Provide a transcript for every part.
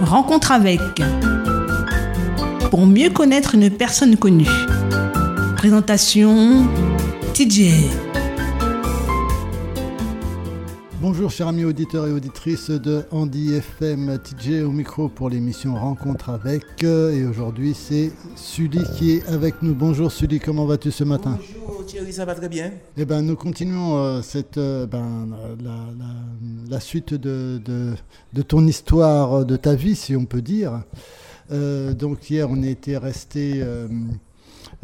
Rencontre avec. Pour mieux connaître une personne connue. Présentation TJ. Bonjour chers amis auditeurs et auditrices de Andy FM TJ au micro pour l'émission Rencontre avec et aujourd'hui c'est Sully qui est avec nous. Bonjour Sully, comment vas-tu ce matin? Bonjour Thierry, ça va très bien. Eh ben nous continuons euh, cette euh, ben, la, la- la suite de, de- de ton histoire, de ta vie si on peut dire. Euh, donc hier on était resté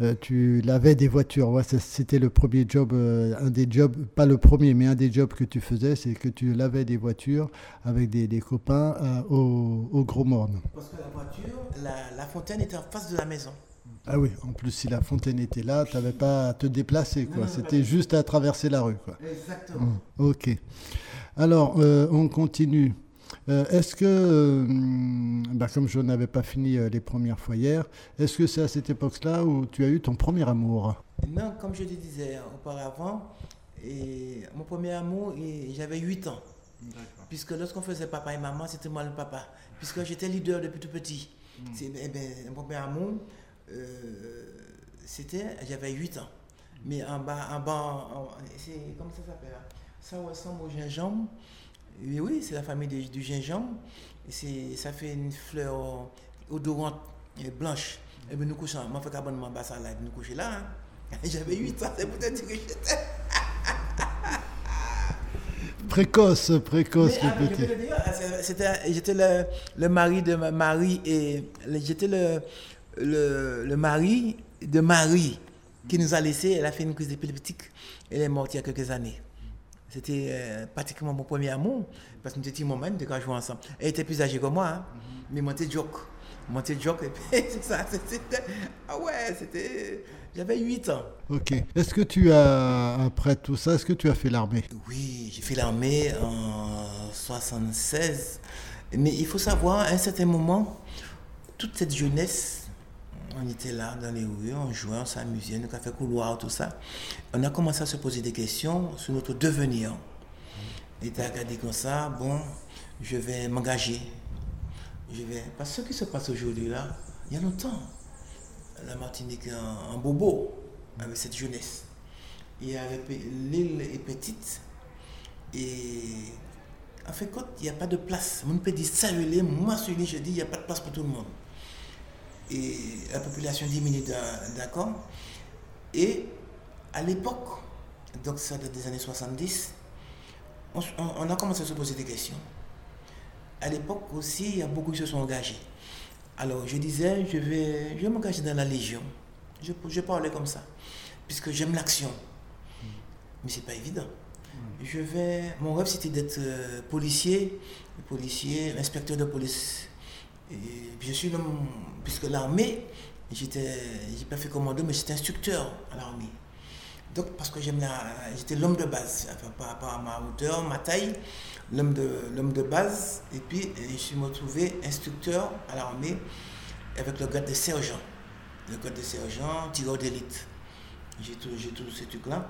euh, tu lavais des voitures, ouais, c'était le premier job, euh, un des jobs, pas le premier, mais un des jobs que tu faisais, c'est que tu lavais des voitures avec des, des copains euh, au, au Gros Morne. Parce que la voiture, la, la fontaine était en face de la maison. Ah oui, en plus si la fontaine était là, tu n'avais pas à te déplacer, quoi. C'était juste à traverser la rue, quoi. Exactement. Ok. Alors, euh, on continue. Euh, est-ce que, euh, bah, comme je n'avais pas fini euh, les premières fois hier, est-ce que c'est à cette époque-là où tu as eu ton premier amour? Non, comme je le disais auparavant, et mon premier amour, et j'avais 8 ans. Puisque lorsqu'on faisait papa et maman, c'était moi le papa. Puisque j'étais leader depuis tout petit. C'est- eh ben, mon premier amour, euh, c'était, j'avais 8 ans. Mais en bas, en bas, en- c'est, comment ça s'appelle là Ça ressemble au gingembre. Oui, oui, c'est la famille du, du gingembre. C'est, ça fait une fleur odorante et blanche. Et bien nous couchons, moi, je fais abonnement bas ça là, nous coucher là. hein. J'avais 8 ans, c'est peut-être que j'étais. Précoce, précoce, Mais, le petit. J'étais le, le mari de ma- Marie et j'étais le, le, le mari de Marie qui nous a laissés. Elle a fait une crise d'épileptique. Elle est morte il y a quelques années. C'était euh, pratiquement mon premier amour parce que nous étions moments de quand jouer ensemble. Elle était plus âgée que moi, hein, mais moi j'étais joke. Moi j'étais joke et puis c'est ça. C'était, ah ouais, c'était. J'avais 8 ans. Ok. Est-ce que tu as, après tout ça, est-ce que tu as fait l'armée? Oui, j'ai fait l'armée en 76. Mais il faut savoir, à un certain moment, toute cette jeunesse, on était là dans les rues, on jouait, on s'amusait, nos cafés couloirs, tout ça. On a commencé à se poser des questions sur notre devenir. Et as regardé comme ça, bon, je vais m'engager. Je vais. Parce que ce qui se passe aujourd'hui là, il y a longtemps, la Martinique en, en bobo, avec cette jeunesse. L'île est petite. Et en fait, quand il n'y a pas de place, on peut dire ça, moi, je dis, il n'y a pas de place pour tout le monde. Et la population diminue, d'un- d'accord Et à l'époque, donc ça date des années 70, on, on- a commencé à se poser des questions. À l'époque aussi, il y a beaucoup qui se sont engagés. Alors, je disais, je vais, je vais m'engager dans la Légion. Je, je parlais comme ça, puisque j'aime l'action. Mais c'est pas évident. Je vais, mon rêve, c'était d'être euh, policier, policier, inspecteur de police. Et je suis l'homme, puisque l'armée, j'étais, j'ai pas fait commando, mais j'étais instructeur à l'armée. Donc, parce que j'aime la, j'étais l'homme de base, par rapport à ma hauteur, ma taille, l'homme de, l'homme de base. Et puis, je suis retrouvé instructeur à l'armée avec le grade de sergent. Le grade de sergent, tireur d'élite. J'ai tout, j'ai tout ce truc-là.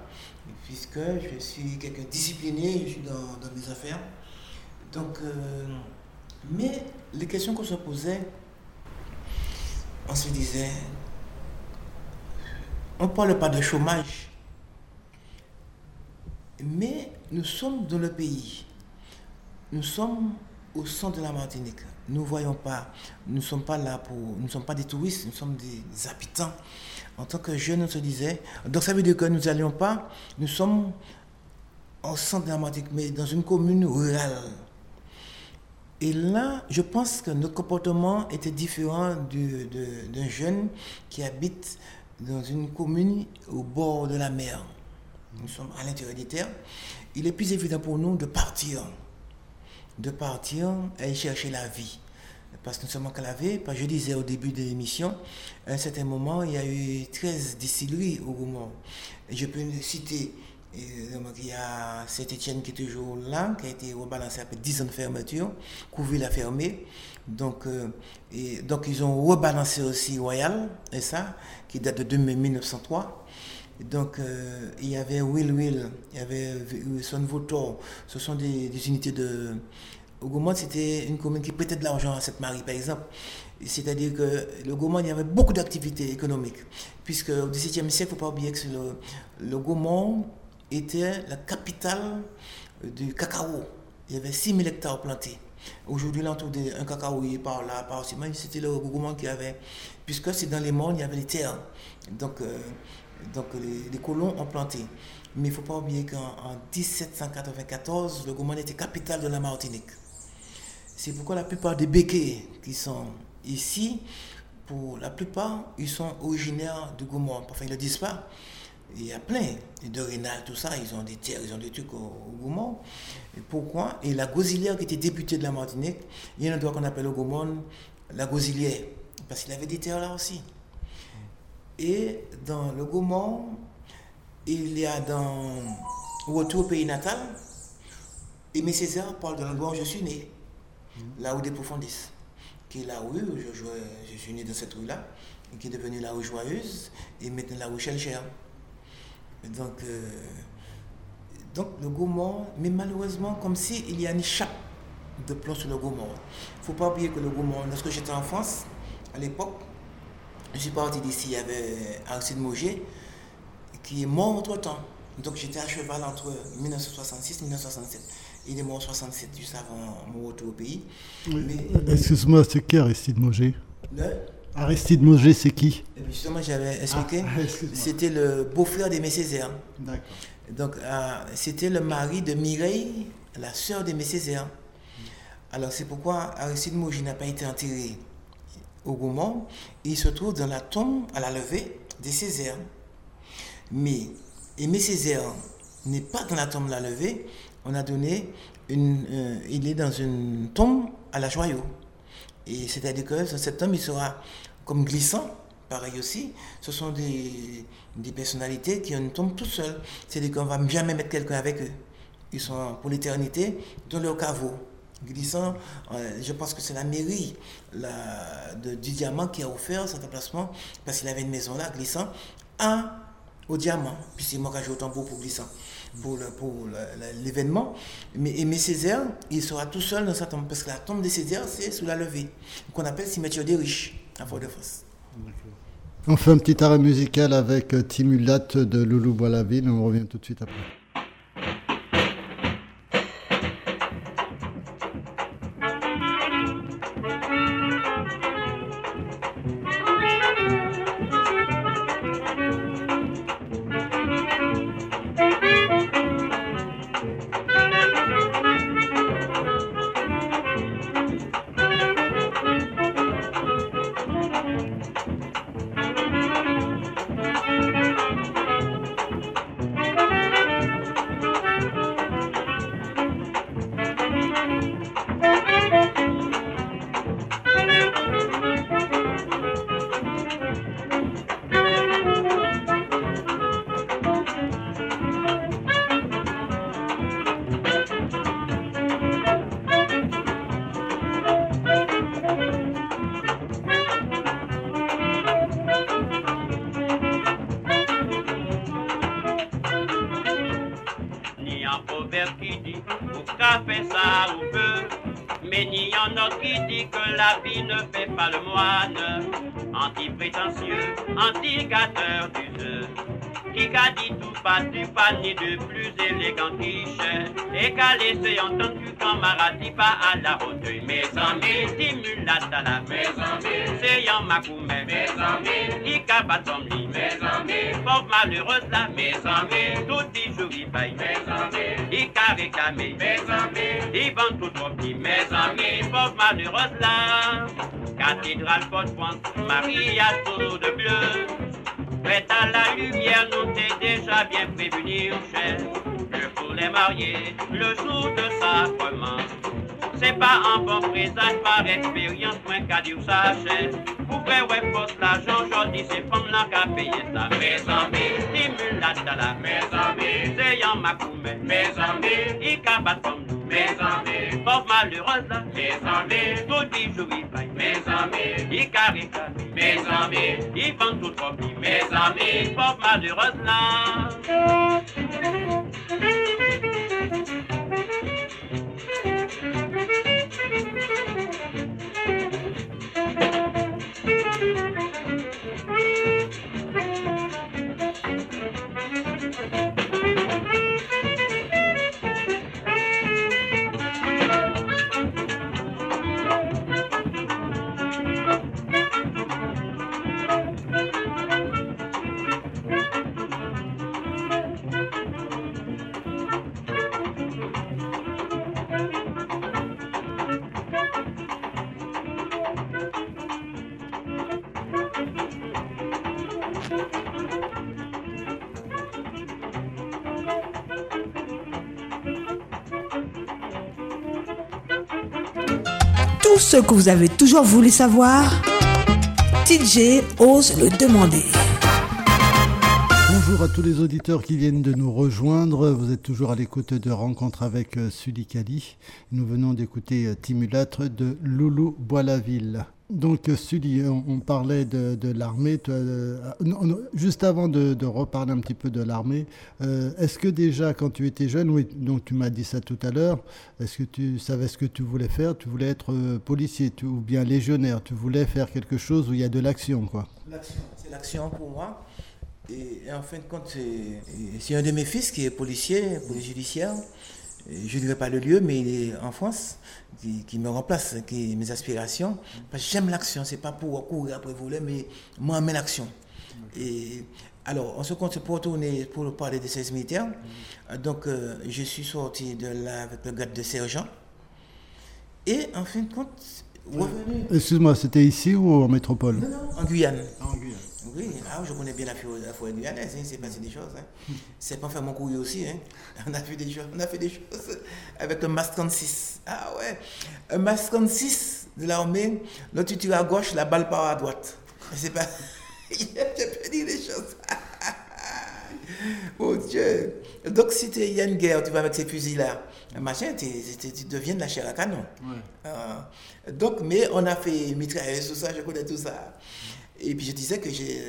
Puisque je suis quelqu'un discipliné, je suis dans, dans mes affaires. Donc, euh, mais les questions qu'on se posait, on se disait, on ne parle pas de chômage, mais nous sommes dans le pays. Nous sommes au centre de la Martinique. Nous ne voyons pas, nous ne sommes pas là pour, nous ne sommes pas des touristes, nous sommes des habitants. En tant que jeunes, on se disait, donc ça veut dire que nous n'allions pas, nous sommes au centre de la Martinique, mais dans une commune rurale. Et là, je pense que notre comportement était différent d'un jeune qui habite dans une commune au bord de la mer. Nous sommes à l'intérieur des terres. Il est plus évident pour nous de partir. De partir et chercher la vie. Parce que nous sommes enclavés. Je disais au début de l'émission, à un certain moment, il y a eu 13 distilleries au Roumont. Je peux citer donc, il y a Saint-Etienne qui est toujours là, qui a été rebalancé après 10 ans de fermeture. Couville a fermé. Donc, euh, et, donc ils ont rebalancé aussi Royal, et ça, qui date de 2000 1903. Et donc, euh, il y avait Will Will, il y avait Wilson Votor. Ce sont des, unités de, Gaumont, c'était une commune qui prêtait de l'argent à cette Marie, par exemple. C'est-à-dire que le Gaumont, il y avait beaucoup d'activités économiques. Puisque au XVIIe siècle, il ne faut pas oublier que le, le Gaumont était la capitale du cacao. Il y avait 6000 hectares plantés. Aujourd'hui, l'entour d'un cacao par là, par aussi, c'était le Gaumont qui avait. Puisque c'est dans les mondes, il y avait les terres. Donc, euh, donc les, colons ont planté. Mais il ne faut pas oublier qu'en 1794, le Gaumont était capitale de la Martinique. C'est pourquoi la plupart des béquets qui sont ici, pour la plupart, ils sont originaires du Gaumont. Enfin, ils ne le disent pas. Il y a plein de Rénal, tout ça, ils ont des terres, ils ont des trucs au, Gaumont. Et pourquoi? Et la Gozilière qui était députée de la Martinique, il y a un endroit qu'on appelle au Gaumont la Gozilière, parce qu'il avait des terres là aussi. Et dans le Gaumont, il y a dans Retour au pays natal, Aimé Césaire parle de l'endroit où je suis né la rue des Profondis, qui est la rue où je, jouais, je suis né dans cette rue-là, et qui est devenue la rue Joyeuse, et maintenant la rue Chelcher. Donc, euh, donc le Gaumont, mais malheureusement, comme s'il il y a une chape de plomb sur le Gaumont. Il ne faut pas oublier que le Gaumont, lorsque j'étais en France, à l'époque, je suis parti d'ici, il y avait Aristide Mauger, qui est mort entre-temps. Donc j'étais à cheval entre 1966 et 1967. Il est mort en 67, juste avant mon retour au pays. Excuse-moi, c'est qui Aristide Moger Aristide Moger, c'est qui Justement, j'avais expliqué. Ah, c'était le beau-frère d'Aimé Césaire. D'accord. Donc, euh, c'était le mari de Mireille, la sœur d'Aimé Césaire. Alors, c'est pourquoi Aristide Moger n'a pas été enterré au Gaumont. Il se trouve dans la tombe à la levée des Césaires. Mais Aimé Césaire n'est pas dans la tombe de la levée, on a donné une. Euh, il est dans une tombe à la joyau. Et c'est-à-dire que cette tombe, il sera comme glissant, pareil aussi. Ce sont des, personnalités qui ont une tombe tout seul. C'est-à-dire qu'on ne va jamais mettre quelqu'un avec eux. Ils sont pour l'éternité dans leur caveau. Glissant, euh, je pense que c'est la mairie du diamant qui a offert cet emplacement parce qu'il avait une maison là, glissant, à, au diamant. Puis c'est moi qui ai joué au tambour pour glissant pour, l'événement. Mais Césaire, il sera tout seul dans sa tombe, parce que la tombe de Césaire, c'est sous la levée, qu'on appelle cimetière des riches, On fait un petit arrêt musical avec Timulat de Loulou Boilaville, on revient tout de suite après. Plus élégant quiche et qu'à laisser entendu camarade pas à la hauteur. Mes amis, stimulate à la mes amis, c'est Yan Makoumé, mes amis, Ika Tomli, mes amis, pauvre malheureuse là, mes amis, tout dit jouri bail, mes amis, Ika réclamé, mes amis, Ivan tout rempli, mes amis, pauvre malheureuse là, cathédrale Fort-France, Marie à de bleu. Prête à la lumière, nous t'es déjà bien prévenir, cher. Que pour les mariés, le jour de sacrement, c'est pas un bon présage par expérience, moins qu'à dire ça, cher. Pour faire ouais, force l'argent, aujourd'hui, c'est femmes là qu'à payer ça. Mes amis, stimule la tala. Mes amis, c'est Yan Makoumé. Mes amis, il cabat comme nous. Mes amis, pauvre malheureuse là. Mes amis, tout dit jour il Mes amis, il carré Mes amis, il vend tout trop Mes amis, pauvre malheureuse là. Tout ce que vous avez toujours voulu savoir, TJ ose le demander. Bonjour à tous les auditeurs qui viennent de nous rejoindre. Vous êtes toujours à l'écoute de Rencontre avec euh, Sully Kali. Nous venons d'écouter euh, Timulâtre de Loulou Boislaville. Donc, euh, Sully, on, parlait de, l'armée. juste avant de, reparler un petit peu de l'armée, est-ce que déjà, quand tu étais jeune, oui, donc tu m'as dit ça tout à l'heure, est-ce que tu savais ce que tu voulais faire? Tu voulais être policier ou bien légionnaire? Tu voulais faire quelque chose où il y a de l'action, quoi? L'action, c'est l'action pour moi. Et, en fin de compte, c'est un de mes fils qui est policier, policier judiciaire. Je ne dirais pas le lieu, mais il est en France, qui, me remplace, qui mes aspirations. Parce que j'aime l'action, c'est pas pour courir après voler, mais moi, j'aime l'action. Et alors, on se compte pour retourner pour parler des 16 militaires. Donc, euh, je suis sorti de là avec le grade de sergent. Et en fin de compte, revenu. Excuse-moi, c'était ici ou en métropole? Non, non, en Guyane. En Guyane. Oui, ah, je connais bien la forêt guyanaise, hein, c'est passé des choses. Hein. C'est pas fait mon courrier aussi. Hein. On, a fait des choses, on a fait des choses avec un MAS 36. Ah ouais, un MAS 36 de l'armée, là tu tires à gauche, la balle part à droite. C'est pas. je peux dire des choses. oh Dieu. Donc si il y a une guerre, tu vas avec ces fusils-là, machin, tu deviens de la chair à canon. Ah. donc, mais on a fait mitrailleuse, tout ça, je connais tout ça. Et puis je disais que j'ai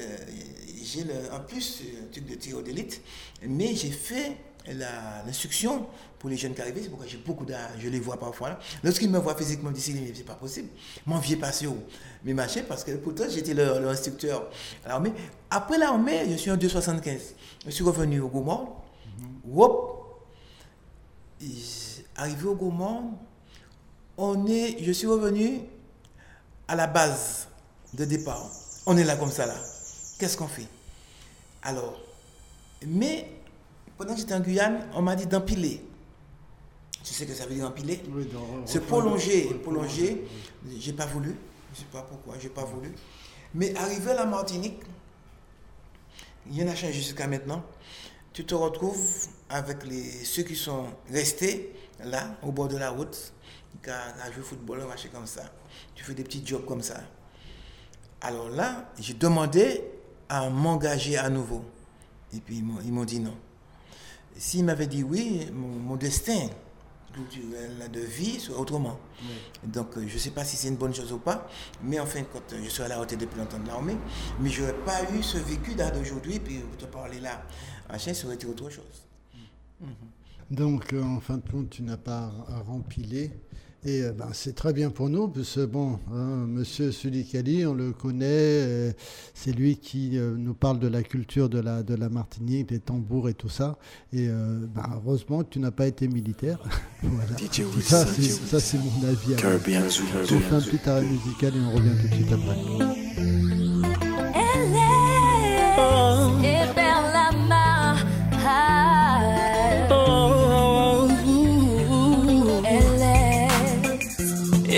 en plus un truc de tir d'élite, mais j'ai fait l'instruction pour les jeunes qui arrivent, c'est pourquoi j'ai beaucoup d'âge, je les vois parfois là. Lorsqu'ils me voient physiquement, ils disent c'est pas possible. Mon vieux passé où? Mais machin, parce que pourtant j'étais leur, instructeur à l'armée. Après l'armée, je suis en 275. Je suis revenu au Gaumont. Arrivé au Gaumont, on est, je suis revenu à la base de départ. On est là comme ça, là. Qu'est-ce qu'on fait? Alors, mais pendant que j'étais en Guyane, on m'a dit d'empiler. Tu sais que ça veut dire empiler oui, Se prolonger, prolonger. J'ai pas voulu. Je sais pas pourquoi, j'ai pas voulu. Mais arrivé à la Martinique, il y en a changé jusqu'à maintenant. Tu te retrouves avec les, ceux qui sont restés là, au bord de la route, qui ont joué au football, marché comme ça. Tu fais des petits jobs comme ça. Alors là, j'ai demandé à m'engager à nouveau. Et puis ils m'ont dit non. S'ils m'avaient dit oui, mon, destin de vie serait autrement. Donc euh, je ne sais pas si c'est une bonne chose ou pas, mais enfin, quand je suis à la retraite depuis longtemps de l'armée, mais je n'aurais pas eu ce vécu d'aujourd'hui, puis te parler là, ça aurait été autre chose. Donc, euh, en fin de compte, tu n'as pas rempilé et euh, ben, c'est très bien pour nous, parce que bon, hein, Monsieur Sulikali, on le connaît, euh, c'est lui qui euh, nous parle de la culture de la, de la Martinique, des tambours et tout ça. Et ben, heureusement que tu n'as pas été militaire. voilà. Ça, c'est mon avis. On fait un petit arrêt musical et on revient tout de suite après.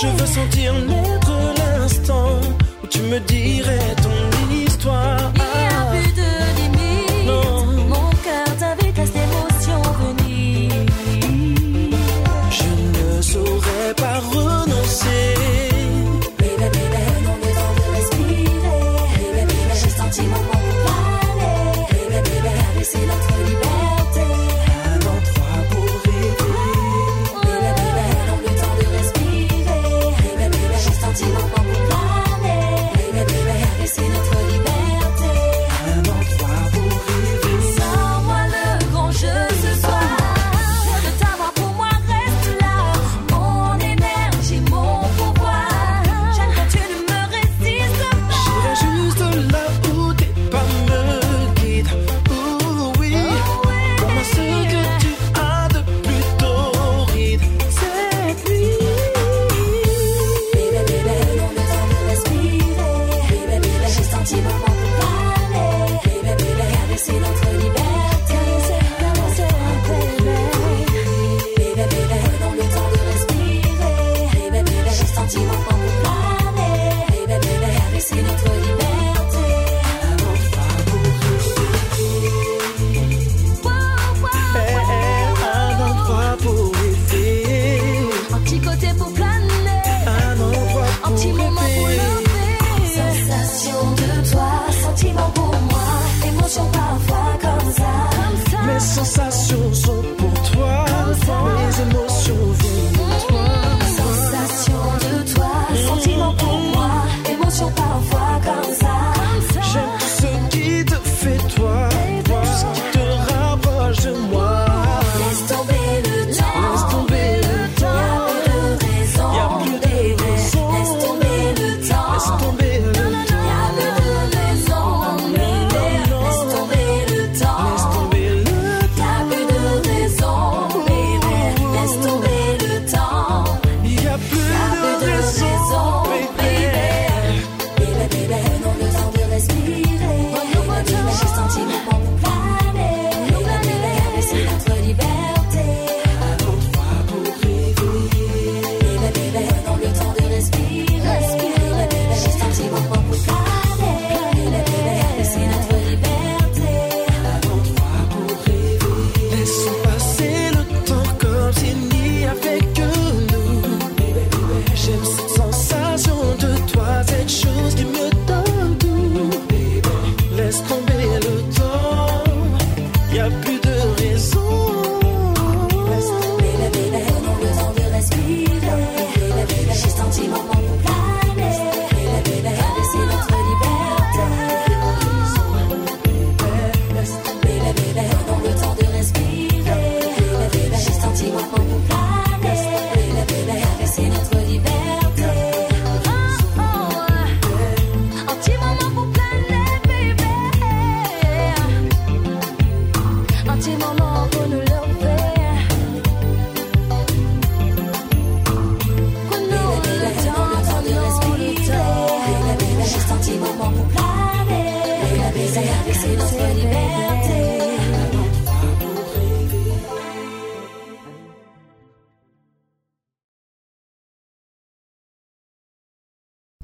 Je veux sentir naître l'instant où tu me dirais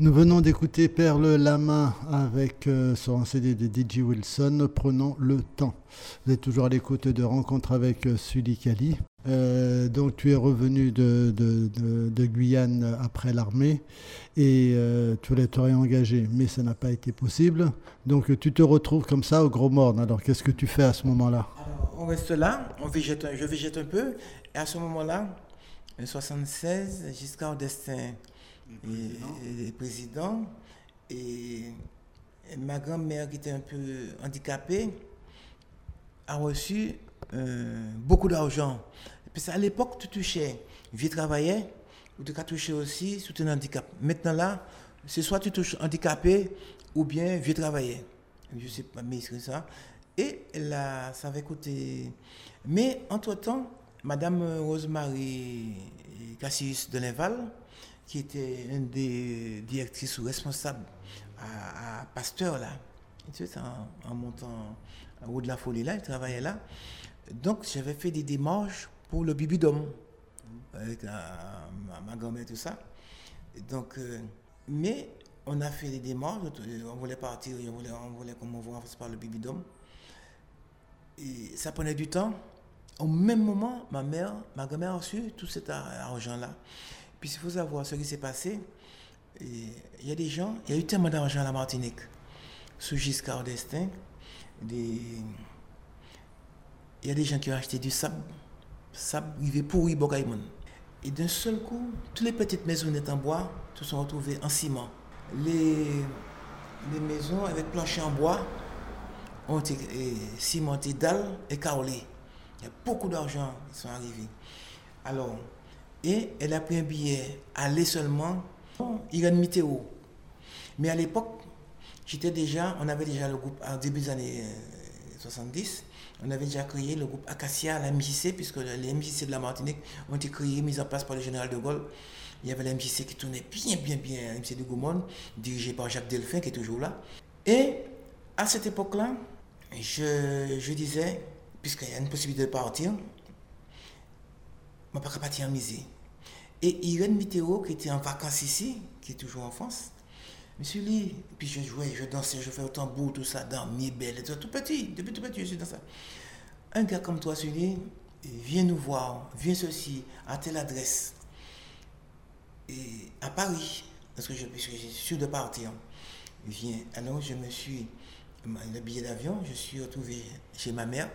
Nous venons d'écouter Perle la main avec euh, sur un CD de DJ Wilson, Prenons le temps. Vous êtes toujours à l'écoute de Rencontre avec euh, Sully Kali. Euh, donc tu es revenu de, Guyane après l'armée et euh, tu voulais te réengager, mais ça n'a pas été possible. Donc tu te retrouves comme ça au Gros Morne. Alors qu'est-ce que tu fais à ce moment-là? On reste là, on végète, je végète un peu, et à ce moment-là, en 76, Giscard d'Estaing est président, et, et ma grand-mère qui était un peu handicapée a reçu euh, beaucoup d'argent. Parce qu'à l'époque, tu touchais, vieux travaillais, ou tu as touché aussi sous ton handicap. Maintenant là, c'est soit tu touches handicapé ou bien vieux travaillais. Je sais pas, mais c'est ça. Et là, ça avait coûté. Mais entre-temps, Madame Rosemary Cassius de Neval, qui était une des directrices ou responsables à, Pasteur, là, tu sais, en, montant à haut de la folie, là, elle travaillait là. Donc, j'avais fait des démarches pour le bibidome, avec ma, grand-mère tout ça. Donc, euh, mais on a fait des démarches, on voulait partir, on voulait, on voulait qu'on par le bibidome. Et ça prenait du temps. Au même moment, ma mère, ma grand-mère a reçu tout cet ar- argent-là. Puis il faut savoir ce qui s'est passé. Il y a des gens, il y a eu tellement d'argent à la Martinique, sous Giscard d'Estaing. Des... Il y a des gens qui ont acheté du sable, sable, est pourri, Bocaïmon. Et d'un seul coup, toutes les petites maisonnettes en bois se sont retrouvées en ciment. Les, les maisons avec plancher en bois ont été cimentées dalles et carrelées. Il y a beaucoup d'argent qui sont arrivés. Alors, et elle a pris un billet aller seulement, Irène Mitterrand. Mais à l'époque, j'étais déjà, on avait déjà le groupe, en début des années euh, 70, on avait déjà créé le groupe Acacia la MJC, puisque les MJC de la Martinique ont été créés, mis en place par le général de Gaulle. Il y avait la MJC qui tournait bien, bien, bien, la MJC de Gaumont, dirigée par Jacques Delphin, qui est toujours là. Et à cette époque-là, je, je disais, puisqu'il y a une possibilité de partir, je ne vais pas partir en musée. Et Irène Mitterrand, qui était en vacances ici, qui est toujours en France, Monsieur Lee, puis je jouais, je dansais, je faisais au tambour, tout ça, dans mi belle, tout, tout petit, depuis tout petit, je suis dans ça. Un gars comme toi, Sully, viens nous voir, viens ceci, à telle adresse. Et à Paris, parce que je, parce que je suis sûr de partir. Viens. Alors je me suis, le billet d'avion, je suis retrouvé chez ma mère.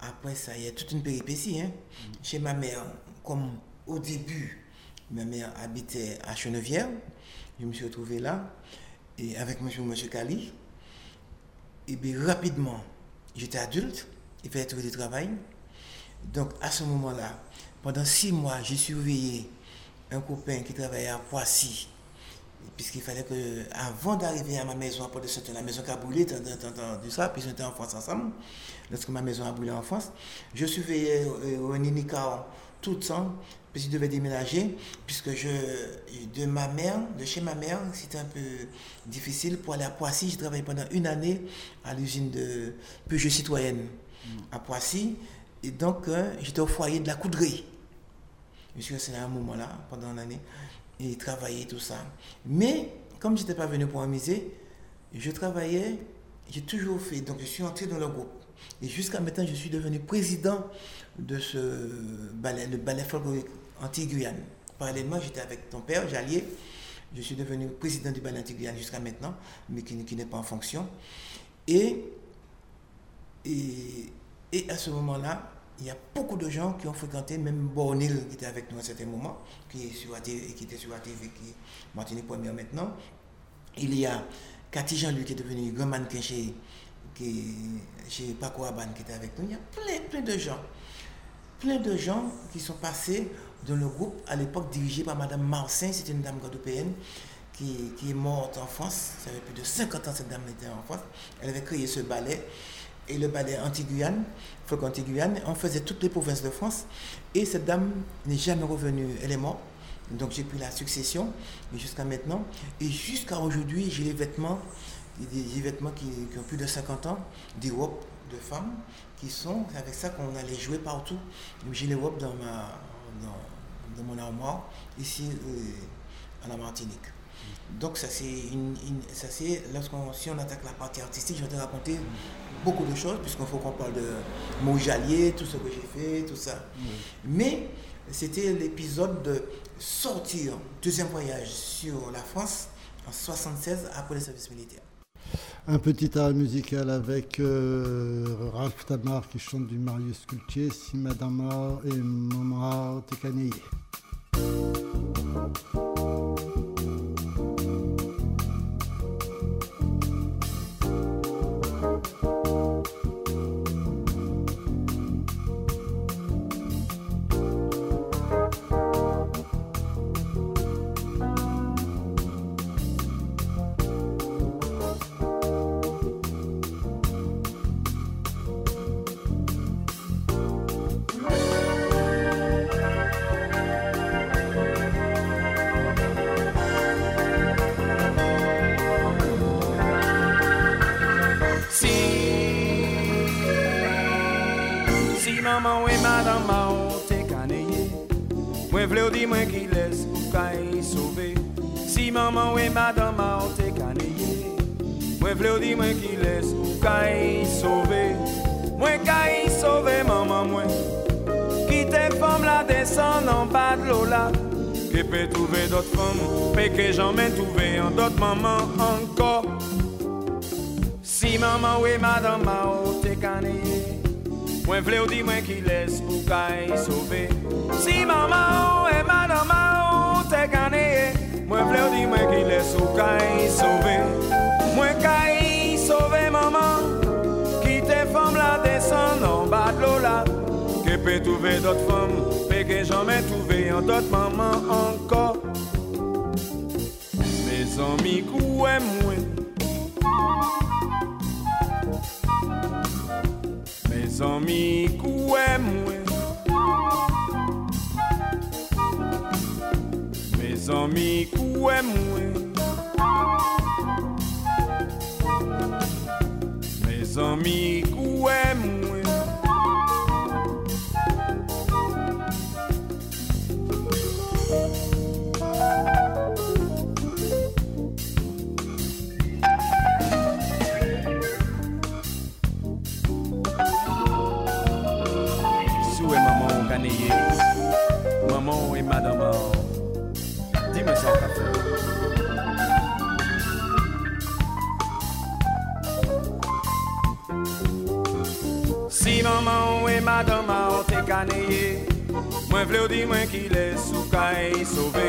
Après ça, il y a toute une péripétie. Hein? Chez ma mère, comme au début, ma mère habitait à Chenevière. Je me suis retrouvé là, et avec monsieur, monsieur Kali. Et bien rapidement, j'étais adulte, il fallait trouver du travail. Donc à ce moment-là, pendant six mois, j'ai surveillé un copain qui travaillait à Poissy. Puisqu'il fallait que, avant d'arriver à ma maison, après de la maison qui a brûlé, entendu ça, puis on était en France ensemble. Lorsque ma maison a brûlé en France, je surveillais euh, au Ninicao tout le temps, je déménager, puisque je, de ma mère, de chez ma mère, c'était un peu difficile pour aller à Poissy. J'ai travaillé pendant une année à l'usine de Peugeot Citoyenne à Poissy. Et donc, euh, j'étais au foyer de la coudrerie. Je suis resté à un moment-là, pendant une année, et travaillé, tout ça. Mais, comme je n'étais pas venu pour amuser, je travaillais, j'ai toujours fait. Donc, je suis entré dans le groupe. Et jusqu'à maintenant, je suis devenu président de ce ballet, le ballet folklorique anti-Guyane. Parallèlement, j'étais avec ton père, Jallier. Je suis devenu président du ballet anti-Guyane jusqu'à maintenant, mais qui, qui n'est pas en fonction. Et et, à ce moment-là, il y a beaucoup de gens qui ont fréquenté, même Bornil qui était avec nous à un certain moment, qui, est sur ATV, qui était sur ATV, qui est Martinique Première maintenant. Il y a Cathy Jean-Luc qui est devenu grand mannequin chez, chez Paco Rabanne qui était avec nous. Il y a plein, plein de gens. Plein de gens qui sont passés dans le groupe à l'époque dirigé par Madame Marcin, c'était une dame guadeloupéenne qui, est morte en France. Ça fait plus de 50 ans cette dame était en France. Elle avait créé ce ballet et le ballet anti-Guyane, folk. On faisait toutes les provinces de France et cette dame n'est jamais revenue. Elle est morte. Donc j'ai pris la succession jusqu'à maintenant. Et jusqu'à aujourd'hui, j'ai les vêtements, des, vêtements qui, ont plus de 50 ans, des robes de femmes qui sont avec ça qu'on allait jouer partout. J'ai les robes dans, ma, dans, dans mon armoire ici euh, à la Martinique. Donc ça c'est une, une- ça c'est lorsqu'on si on attaque la partie artistique, je vais te raconter beaucoup de choses puisqu'il faut qu'on parle de mon Jallier, tout ce que j'ai fait, tout ça. Mais c'était l'épisode de sortir deuxième voyage sur la France en 76 après le service militaire. Un petit arrêt musical avec euh, Ralph Tamar qui chante du Marius Cultier, Si Madame et Maman Tekaneye. Maman ou madame ma ou te kaneye Mwen vle ou di mwen ki les ou ka yi sove Mwen ka yi sove maman mwen fom la desan an de l'eau la Ke pe trouve dot fom Pe ke jamais trouve an dot maman ankor Si maman ou madame ma ou te kaneye Mwen vle ou di mwen ki les pou ka Si maman ou e madame ma ou te Mwen vle ou di mwen ki les ou ka yi sove. Mwen ka yi sove maman Ki te fom la desan nan bat lo la. Ke pe touve dot fom Pe ke jamais touve an dot maman ankor Me zanmi kou e mwen. Mes amis kouè mwen Mes amis kouè mwen Mes amis mwen madame a ont caneye Mwen vle ou di mwen ki le sou ka e sove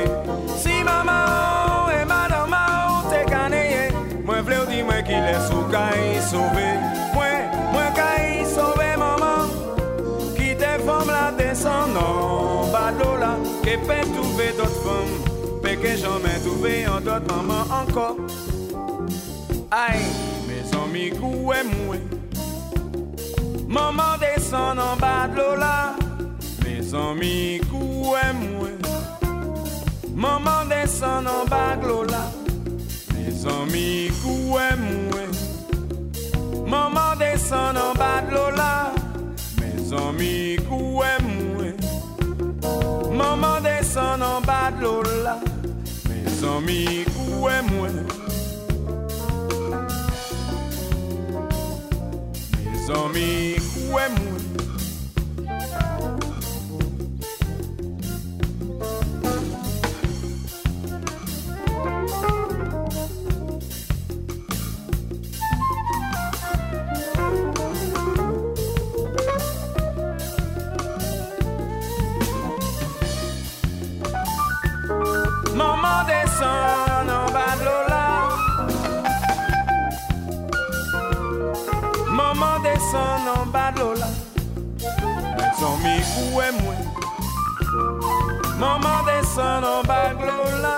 Si maman et madame a ont caneye Mwen vle ou di mwen ki le sou ka e sove Mwen, mwen ka e sove maman fom la nan bado la Ke pe touve dot fom Pe ke jamais touve an dot maman anko Ay, me zami kouwe mwen Maman desan an ba dlo la Me zanmi kou e mwen Maman desan an ba dlo la Me zanmi kou e mwen Maman desan an ba dlo la Me zanmi kou e mwen Maman desan an ba dlo la Me zanmi kou e mwen Zombie amis San mi ou e mwen Maman desen an bag lola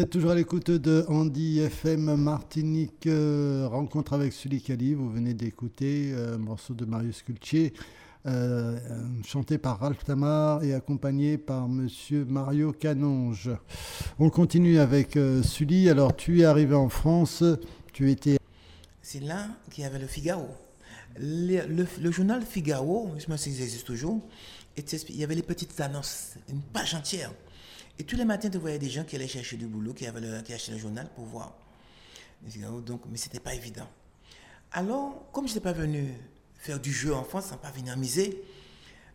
êtes toujours à l'écoute de Andy FM Martinique, euh, rencontre avec Sully Kali. Vous venez d'écouter euh, un morceau de Marius Cultier, euh, chanté par Ralph Tamar et accompagné par Monsieur Mario Canonge. On continue avec Sully. Alors, tu es arrivé en France, tu étais C'est là qu'il y avait le Figaro. Le, journal Figaro, je ne sais toujours, il y avait les petites annonces, une page entière. Et tous les matins, tu voyais des gens qui allaient chercher du boulot, qui, avaient qui achetaient le journal pour voir Figaro. Donc, mais ce n'était pas évident. Alors, comme je n'étais pas venu faire du jeu en France, sans pas venir miser,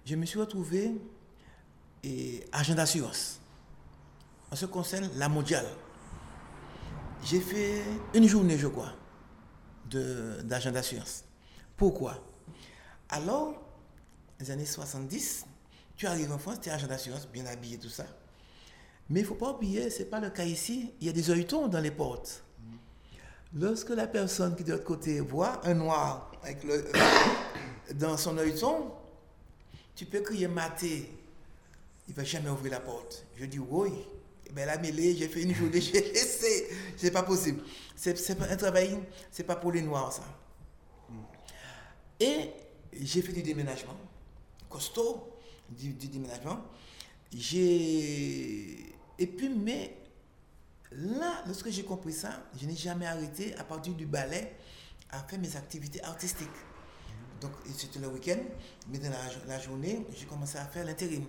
je me suis retrouvé et, agent d'assurance. En ce qui concerne la mondiale, j'ai fait une journée, je crois d'agent d'assurance. Pourquoi? Alors, les années 70, tu arrives en France, tu es agent d'assurance, bien habillé, tout ça. Mais il ne faut pas oublier, ce n'est pas le cas ici, il y a des œilletons dans les portes. Lorsque la personne qui est de l'autre côté voit un noir avec le, dans son œilleton, tu peux crier maté, il ne va jamais ouvrir la porte. Je dis oui. Eh ben, la mêlée, j'ai fait une journée, j'ai laissé. C'est pas possible. C'est un travail, c'est pas pour les noirs, ça. Et j'ai fait du déménagement, costaud, du, du déménagement. J'ai. Et puis, mais là, lorsque j'ai compris ça, je n'ai jamais arrêté à partir du ballet à faire mes activités artistiques. Donc, et c'était le week-end, mais dans la, jo- la journée, j'ai commencé à faire l'intérim.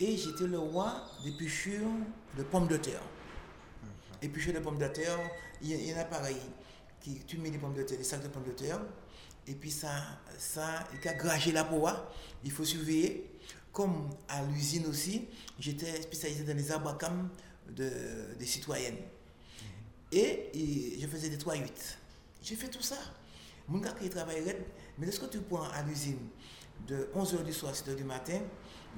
Et j'étais le roi des pichures de pommes de terre. Épluchures de pommes de terre, il y, en a pareil. Qui, tu mets des pommes de terre, des sacs de pommes de terre, Et puis ça, ça, il a gragé la poire, il faut surveiller. Comme à l'usine aussi, j'étais spécialisé dans les de, des citoyennes. Et, et je faisais des 3-8. J'ai fait tout ça. Mon gars qui travaille mais lorsque tu prends à l'usine de 11h du soir à 7h du matin,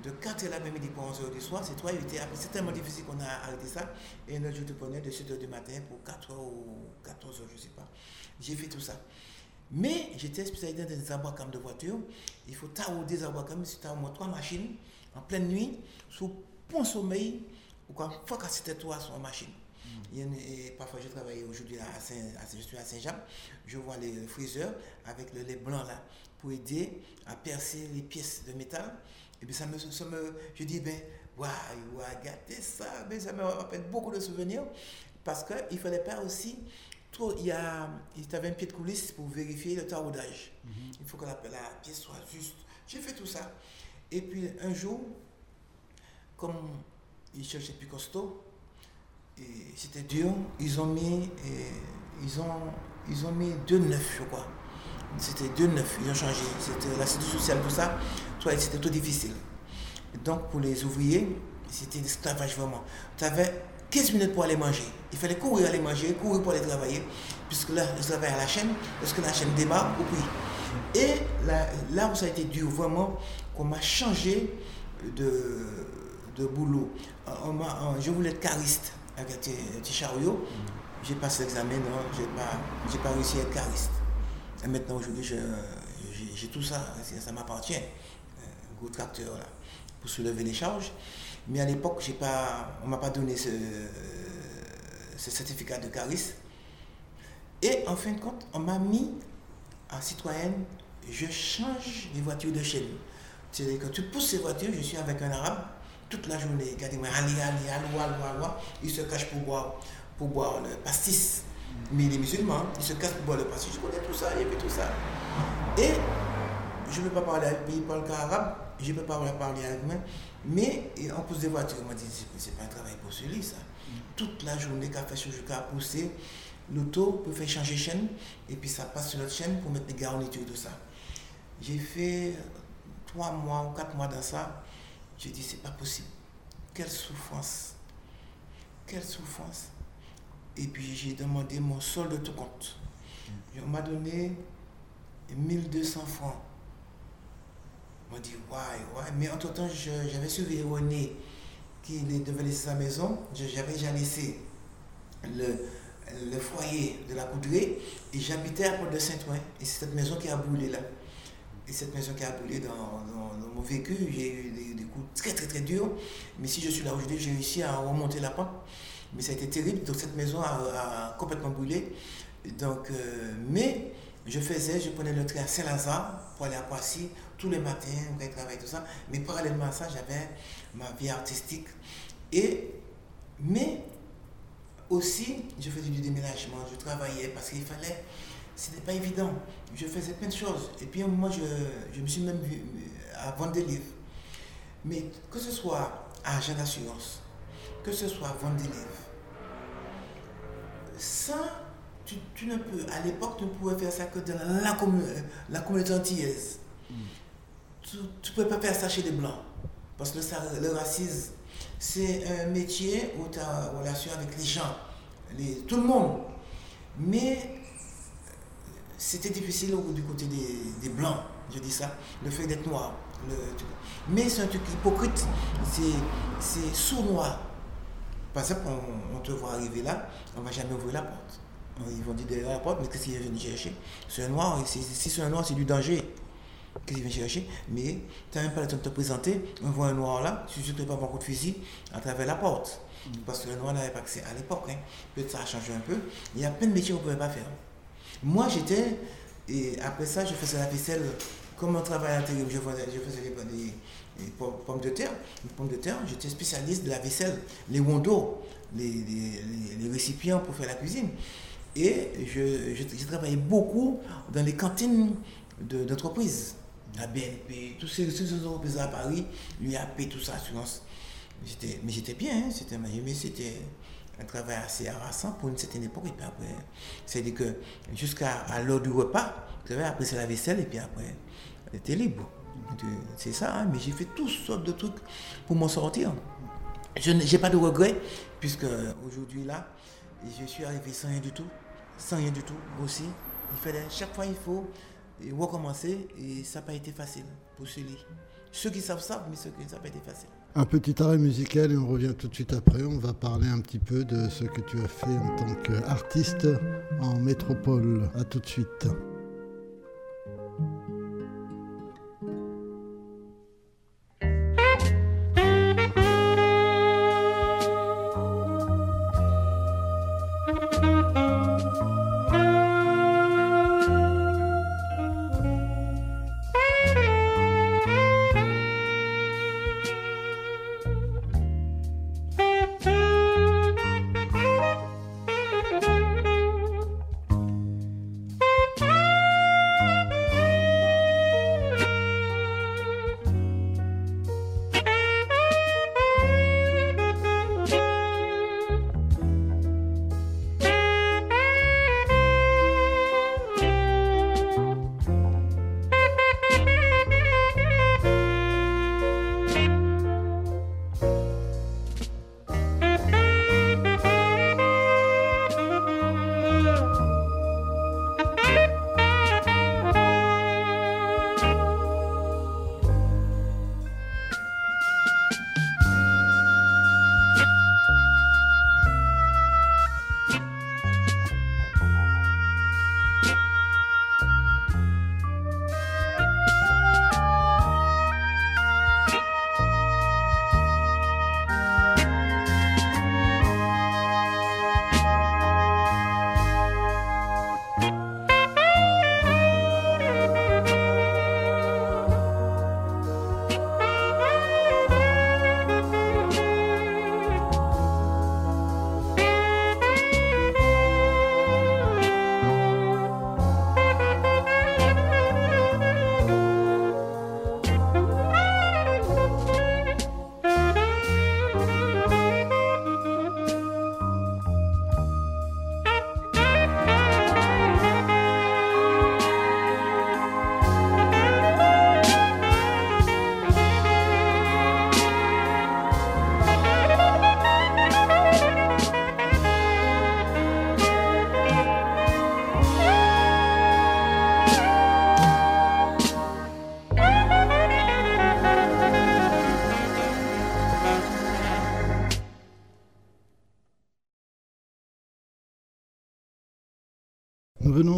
de 4h l'après-midi pour 11h du soir, c'est 3 8 et après, c'est tellement difficile qu'on a arrêté ça. Et un autre jour, tu prenais de 7h du matin pour 4h ou 14h, je ne sais pas. J'ai fait tout ça. Mais j'étais spécialisé dans des cam de voiture. Il faut tarauder des arbres à cam, c'est au moins trois machines en pleine nuit, sous bon sommeil, ou quand faut que c'était toi sur machine. Et parfois, je travaille aujourd'hui à Saint, à Saint- je suis à Saint-Jean, je vois les friseurs avec le lait blanc là pour aider à percer les pièces de métal. Et puis ça me, ça me je dis, ben, waouh, regardez ça, ben, ça me rappelle beaucoup de souvenirs parce qu'il ne fallait pas aussi il y a, il avait un pied de coulisse pour vérifier le taraudage. Il faut que la, la pièce soit juste. J'ai fait tout ça. Et puis un jour, comme ils cherchaient plus costaud, et c'était dur, ils ont mis, et ils ont, ils ont mis deux neufs, je crois. C'était deux neufs, ils ont changé. C'était la sécurité sociale, tout ça. Toi, c'était trop difficile. Et donc, pour les ouvriers, c'était l'esclavage vraiment. Tu avais 15 minutes pour aller manger. Il fallait courir aller manger, courir pour aller travailler, puisque là, ils travaillaient à la chaîne, parce que la chaîne démarre, au prix. Et là, où ça a été dur, vraiment, qu'on m'a changé de, de boulot. Euh, euh, je voulais être cariste avec un petit, chariot. J'ai passé l'examen, non, j'ai pas, j'ai pas réussi à être cariste. Et maintenant, aujourd'hui, je- j'ai tout ça, ça m'appartient. Un gros tracteur là, pour soulever les charges. Mais à l'époque, j'ai pas, on m'a pas donné ce, ce certificat de cariste. Et en fin de compte, on m'a mis en citoyenne, je change les voitures de chaîne. C'est-à-dire que tu pousses ces voitures, je suis avec un arabe toute la journée. Dit, allez, allez, allô, allô, allô. Il se cache pour boire, pour boire le pastis. Mais les musulmans, ils se cachent pour boire le pastis. Je connais tout ça, il y avait tout ça. Et je ne peux pas parler avec lui, il parle qu'arabe, je ne peux pas parler avec moi. Mais et on pousse des voitures. On m'a dit, c'est- pas un travail pour celui, ça. Toute la journée, qu'a fait jusqu'à pousser, l'auto peut faire changer chaîne, et puis ça passe sur l'autre chaîne pour mettre les garnitures, tout ça. J'ai fait trois mois ou quatre mois dans ça. J'ai dit, c'est pas possible. Quelle souffrance. Quelle souffrance. Et puis j'ai demandé mon solde de tout compte. On m'a donné 1200 francs. On m'a dit, ouais, ouais. Mais entre-temps, j'avais surveillé René qui devait laisser sa maison. J'avais déjà laissé le, le foyer de la coudrée et j'habitais à Porte de Saint-Ouen. Et c'est cette maison qui a brûlé là. Et cette maison qui a brûlé dans, dans- mon vécu, j'ai eu des, coups très très très durs. Mais si je suis là aujourd'hui, j'ai réussi à remonter la pente. Mais ça a été terrible. Donc cette maison a, a complètement brûlé. Donc, euh, mais je faisais, je prenais le train à Saint-Lazare pour aller à Poissy tous les matins, aller travailler, tout ça. Mais parallèlement à ça, j'avais ma vie artistique. Et, mais aussi, je faisais du déménagement, je travaillais parce qu'il fallait, c'était pas évident. Je faisais plein de choses. Et puis, moment, je, je me suis même vu à vendre des livres. Mais que ce soit agent d'assurance, que ce soit vendre des livres, ça, tu, ne peux, à l'époque, tu ne pouvais faire ça que dans la, la communauté antillaise. Tu ne peux pas faire ça chez les Blancs. Parce que ça- le racisme, c'est un métier où tu as relation avec les gens, les- tout le monde. Mais c'était difficile du côté des, des Blancs, je dis ça, le fait d'être noir. le- mais c'est un truc hypocrite, c'est- sournois. Par exemple, on, on te voit arriver là, on ne va jamais ouvrir la porte. Ils vont dire derrière la porte, mais qu'est-ce qu'il vient chercher? C'est un noir, si c'est un noir, c'est du danger. Vient chercher Mais tu n'as même pas le temps de te présenter. On voit un noir là, tu ne pas un coup de fusil à travers la porte. Parce que le noir n'avait pas accès à l'époque. hein. Peut-être ça a changé un peu. Il y a plein de métiers qu'on ne pouvait pas faire. Moi, j'étais, et après ça, je faisais la vaisselle. Comme on travaille à l'intérim, je faisais, je pom- pommes de terre. Les pommes de terre, j'étais spécialiste de la vaisselle, les wondos, les, les- les- les récipients pour faire la cuisine. Et je, je, j'ai travaillé beaucoup dans les cantines de- d'entreprises. La BNP, tous ces, ces entreprises à Paris, l'UAP, tout ça, assurance. Mais j'étais bien, hein, c'était, mais c'était un travail assez harassant pour une certaine époque. Et puis après, c'est-à-dire que jusqu'à l'heure du repas, après c'est la vaisselle et puis après, t'es libre. Tu- C'est ça, hein, mais j'ai fait toutes sortes de trucs pour m'en sortir. Je n'ai pas de regrets, puisque aujourd'hui là, je suis arrivé sans rien du tout, sans rien du tout aussi. Il fallait, chaque fois il faut recommencer et ça n'a pas été facile pour celui. Ceux qui savent savent, mais ceux qui ne savent pas été facile. Un petit arrêt musical et on revient tout de suite après. On va parler un petit peu de ce que tu as fait en tant qu'artiste en métropole. À tout de suite.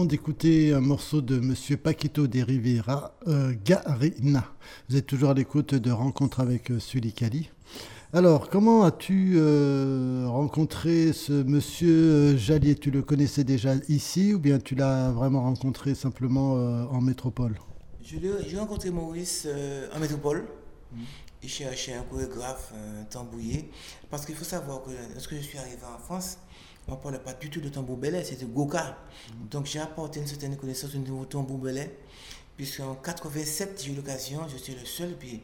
D'écouter un morceau de Monsieur Paquito de Rivera, euh, Garina. Vous êtes toujours à l'écoute de Rencontre avec euh, Sully Kali. Alors, comment as-tu euh, rencontré ce monsieur euh, Jallier Tu le connaissais déjà ici ou bien tu l'as vraiment rencontré simplement euh, en métropole? Je l'ai- J'ai rencontré Maurice en métropole. Il cherchait un chorégraphe, un tambouiller. Parce qu'il faut savoir que lorsque je suis arrivé en France, on ne parlait pas du tout de tambour belay, c'était Goka. Donc j'ai apporté une certaine connaissance au niveau tambour belay. Puisqu'en 87, j'ai eu l'occasion, je suis le seul puis,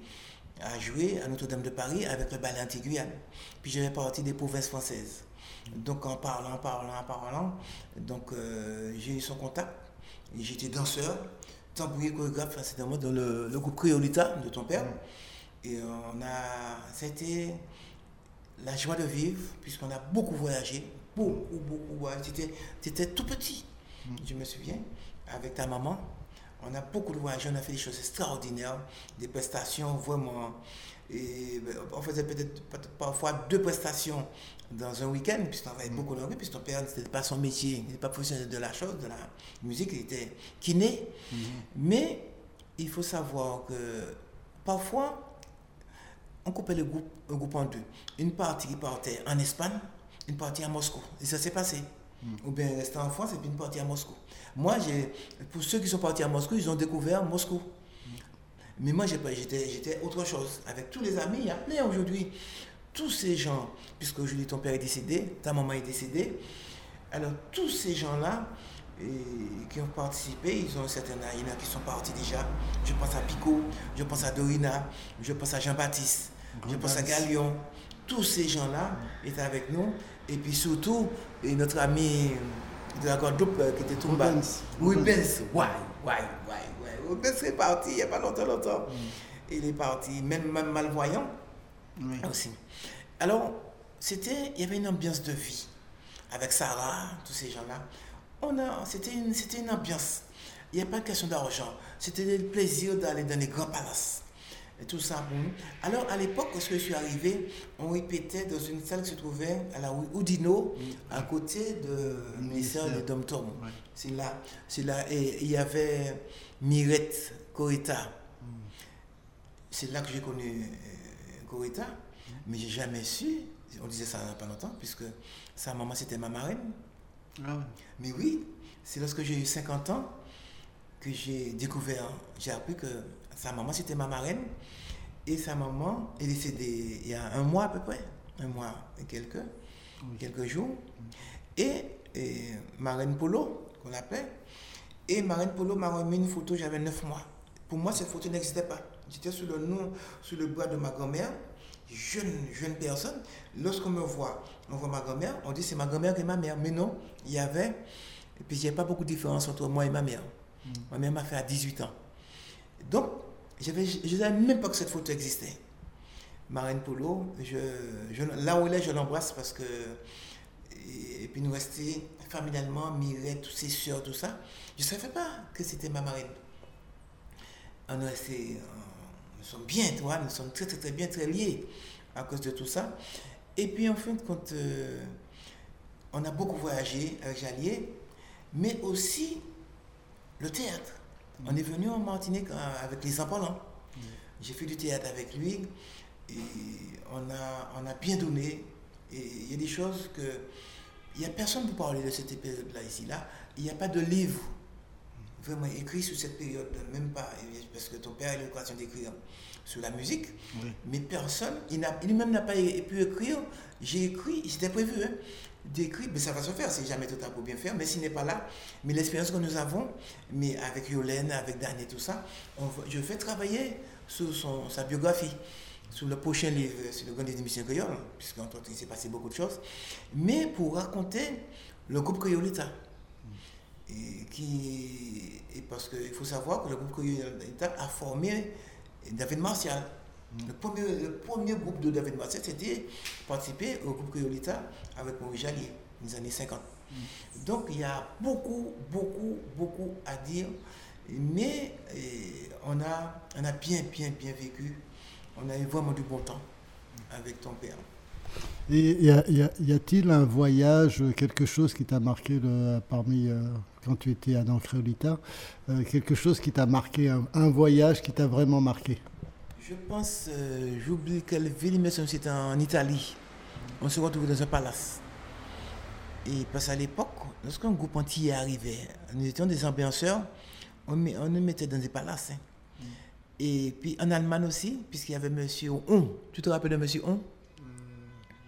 à jouer à Notre-Dame de Paris avec le ballet anti-Guyane. Puis je fais partie des provinces françaises. Donc en parlant, en parlant, en parlant, donc euh, j'ai eu son contact. J'étais danseur, tambouiller chorégraphe, c'était moi dans le, le groupe Créolita de ton père. Et on a, c'était la joie de vivre, puisqu'on a beaucoup voyagé, beaucoup, beaucoup C'était tout petit, je me souviens, avec ta maman. On a beaucoup voyagé, on a fait des choses extraordinaires, des prestations vraiment. Et ben, on faisait peut-être parfois deux prestations dans un week-end, puisqu'on travaillait beaucoup dans puisque ton père n'était pas son métier, il n'était pas professionnel de la chose, de la musique, il était kiné. Mais il faut savoir que parfois, on coupait le groupe, un groupe en deux. Une partie qui partait en Espagne, une partie à Moscou. Et ça s'est passé. Ou bien rester en France et puis une partie à Moscou. Moi, j'ai, pour ceux qui sont partis à Moscou, ils ont découvert Moscou. Mais moi, j'étais, j'étais autre chose. Avec tous les amis, il y a plein aujourd'hui. Tous ces gens, puisque aujourd'hui ton père est décédé, ta maman est décédée, alors tous ces gens-là et, qui ont participé, ils ont un certain âge. Il y en a qui sont partis déjà. Je pense à Pico, je pense à Dorina, je pense à Jean-Baptiste, je pense à Galion. Tous ces gens-là étaient avec nous. Et puis surtout, et notre ami de la Guadeloupe euh, qui était bas. Rubens. Rubens. Ouais, ouais, ouais. Rubens est parti il n'y a pas longtemps, longtemps. Il est parti, même, même malvoyant Oui. aussi. Alors, c'était, il y avait une ambiance de vie avec Sarah, tous ces gens-là. On a, c'était une, c'était une ambiance. Il n'y a pas de question d'argent. C'était le plaisir d'aller dans les grands palaces. Et tout ça nous. Alors, à l'époque, lorsque je suis arrivé, on répétait dans une salle qui se trouvait à la rue Oudino, à côté de ministère de Dom Tom. Ouais. C'est là, c'est là. Et il y avait Mirette Coretta. C'est là que j'ai connu euh, Coretta, mais j'ai jamais su, on disait ça il n'y a pas longtemps, puisque sa maman c'était ma marraine. Ah ouais. Mais oui, c'est lorsque j'ai eu 50 ans que j'ai découvert, j'ai appris que sa maman c'était ma marraine, et sa maman est décédée il y a un mois à peu près, un mois et quelques, quelques jours, et, et marraine Polo, qu'on l'appelait, et marraine Polo m'a remis une photo, j'avais 9 mois. Pour moi, cette photo n'existait pas. J'étais sur le nom, sur le bras de ma grand-mère, jeune, jeune personne. Lorsqu'on me voit, on voit ma grand-mère, on dit c'est ma grand-mère et ma mère. Mais non, il y avait, et puis il n'y a pas beaucoup de différence entre moi et ma mère. Ma mère m'a fait à 18 ans. Donc, je ne savais même pas que cette photo existait. Marine Polo, là où elle est, je l'embrasse parce que. Et, puis nous rester familialement, Mireille, toutes ses soeurs, tout ça. Je ne savais pas que c'était ma marraine. On est euh, nous sommes bien, tu vois, nous sommes très très très bien, très liés à cause de tout ça. Et puis en fin de compte, euh, on a beaucoup voyagé avec Jalier, mais aussi le théâtre. On est venu en Martinique euh, avec les Empalans. J'ai fait du théâtre avec lui et on a, on a bien donné. Et il y a des choses que. Il n'y a personne pour parler de cette période-là ici. Là. Il n'y a pas de livre vraiment écrit sur cette période, même pas, parce que ton père a eu l'occasion d'écrire sur la musique, Oui. mais personne, il n'a- lui-même n'a pas pu écrire. J'ai écrit, c'était prévu hein, d'écrire, mais ça va se faire, c'est jamais total pour bien faire, mais s'il n'est pas là, mais l'expérience que nous avons, mais avec Yolène, avec Dan et tout ça, je fais travailler sur son, sa biographie, sur le prochain livre, sur le grand livre de Mission Créole, puisqu'entre il s'est passé beaucoup de choses, mais pour raconter le groupe Créolita et qui parce qu'il faut savoir que le groupe Créolita a formé David Martial. Le, premier, le premier groupe de David Martial, c'était participer au groupe Créolita avec Maurice Jallier, dans les années 50. Donc il y a beaucoup, beaucoup, beaucoup à dire, mais eh, on, a, on a bien, bien, bien vécu. On a eu vraiment du bon temps avec ton père. Et y a- y a- y a-t-il un voyage, quelque chose qui t'a marqué le- parmi euh, quand tu étais à Créolita, euh, quelque chose qui t'a marqué, un, un voyage qui t'a vraiment marqué? Je pense, euh, j'oublie quelle ville, mais c'était en Italie. On se retrouvait dans un palace. Et parce qu'à l'époque, lorsqu'un groupe entier arrivait, nous étions des ambianceurs, on, met- on nous mettait dans des palaces. hein. Et puis en Allemagne aussi, puisqu'il y avait Monsieur On. Tu te rappelles de Monsieur On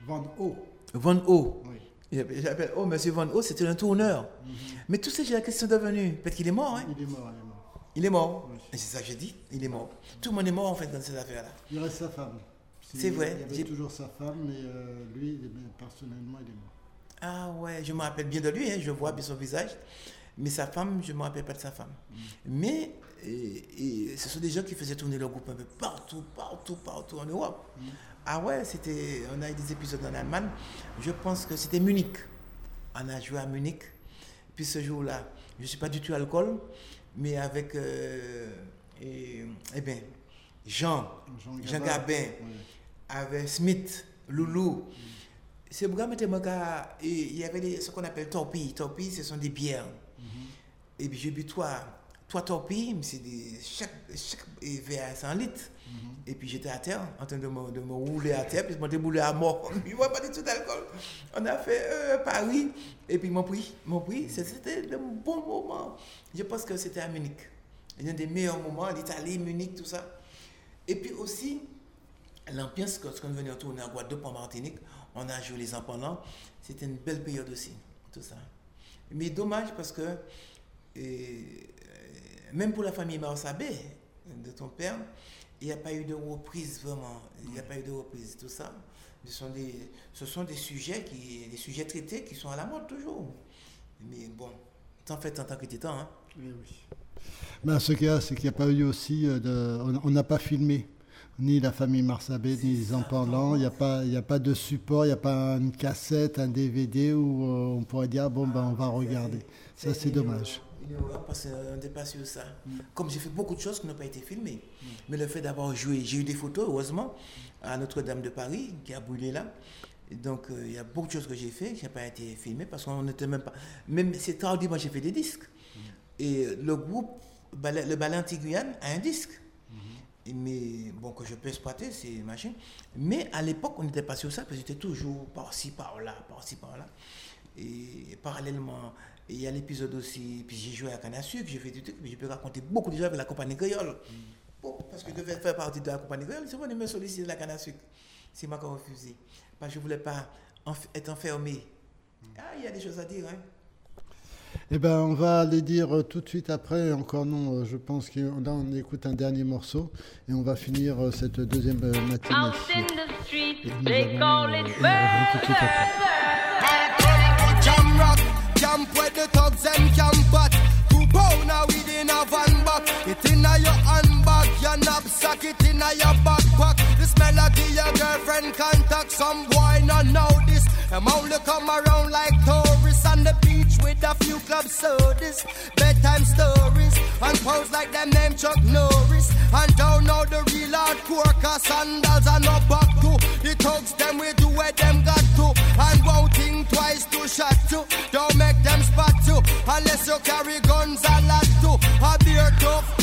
Van O. Von O. Oui. J'appelle Oh, Monsieur Von O, c'était un tourneur. Mais tout ça, j'ai la question de venue. Peut-être qu'il est mort. Hein? Il est mort, il est mort. Il est mort. Oui. Et c'est ça que j'ai dit. Il est mort. Tout le monde est mort en fait dans cette affaire-là. Il reste sa femme. C'est vrai, Il y avait toujours sa femme, mais euh, lui, personnellement, il est mort. Ah ouais, je me rappelle bien de lui, hein, je vois bien son visage. Mais sa femme, je ne me rappelle pas de sa femme. Mais et- et ce sont des gens qui faisaient tourner leur groupe un peu partout, partout, partout en Europe. Ah ouais, c'était, on a eu des épisodes en Allemagne. Je pense que c'était Munich. On a joué à Munich. Puis ce jour-là, je ne suis pas du tout alcool, mais avec euh, et, eh bien, Jean, Jean Jean Gabin. Gabin, Oui. avec Smith, Loulou. Ce programme était et il y avait des- ce qu'on appelle torpilles. Torpilles, ce sont des bières. Et puis j'ai bu trois, trois torpilles, c'est des, chaque, chaque verre à 100 litres. Et puis j'étais à terre, en train de me, de me rouler à terre, puis je m'en déboulé à mort. Je ne pas du tout d'alcool. On a fait euh, Paris, et puis. Ils m'ont pris. C'est- C'était le bon moment. Je pense que c'était à Munich. L'un des meilleurs moments, l'Italie, Munich, tout ça. Et puis aussi, l'ambiance, quand on est venu retourner à Guadeloupe, en Martinique, on a joué les empendants. C'était une belle période aussi, tout ça. Mais dommage parce que, euh, même pour la famille Marsabé, de ton père, Il n'y a pas eu de reprise vraiment. Il n'y a pas eu de reprise. Tout ça, ce sont des, ce sont des sujets qui, des sujets traités qui sont à la mode toujours. Mais bon, tant fait en tant que temps. Hein. Ben, ce qu'il y a, c'est qu'il n'y a pas eu aussi euh, de. on- n'a pas filmé ni la famille Marsabé, ni les enfants Il n'y a, pas- il y a pas de support, il n'y a pas une cassette, un DVD où euh, on pourrait dire bon, ben, on va regarder. Ça, c'est dommage. parce qu'on n'était pas sur ça. Comme j'ai fait beaucoup de choses qui n'ont pas été filmées. Mais le fait d'avoir joué, j'ai eu des photos, heureusement, à Notre-Dame de Paris, qui a brûlé là. Et donc, euh, il y a beaucoup de choses que j'ai fait qui n'ont pas été filmées parce qu'on n'était même pas. Même c'est tardivement, j'ai fait des disques. Et le groupe, le Ballet Anti-Guyane, a un disque. Et Mais bon, que je peux exploiter, c'est machin. Mais à l'époque, on n'était pas sur ça, parce que j'étais toujours par-ci, par-là, par-ci, par-là. Et parallèlement, il y a l'épisode aussi, puis j'ai joué à Canne à sucre, j'ai fait du truc, mais je peux raconter beaucoup déjà avec la compagnie créole. Bon, parce que je devais faire partie de la compagnie créole, c'est venu me solliciter de la canne à sucre. C'est moi qui ai refusé. Parce que je ne voulais pas enf- être enfermé. Ah, il y a des choses à dire, hein. Eh ben, on va les dire euh, tout de suite après. Encore non, euh, je pense que là, on écoute un dernier morceau et on va finir euh, cette deuxième matinée. Out in the street, they call it your handbag, your knapsack, it inna your backpack. This melody your girlfriend contact. Some boy not know this. Them only come around like tourists on the beach with a few club sodas, bedtime stories, and pose like them name Chuck Norris. And don't know the real hardcore, cause sandals are no back to. The thugs them we do where them got to, and won't think twice to shot to. Don't make them spot you, unless you carry guns a lot to. A beer tough